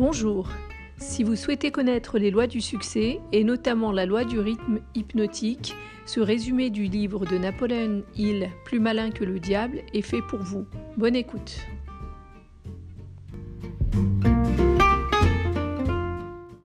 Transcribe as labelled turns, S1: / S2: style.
S1: Bonjour. Si vous souhaitez connaître les lois du succès, et notamment la loi du rythme hypnotique, ce résumé du livre de Napoléon Hill, Plus malin que le diable, est fait pour vous. Bonne écoute.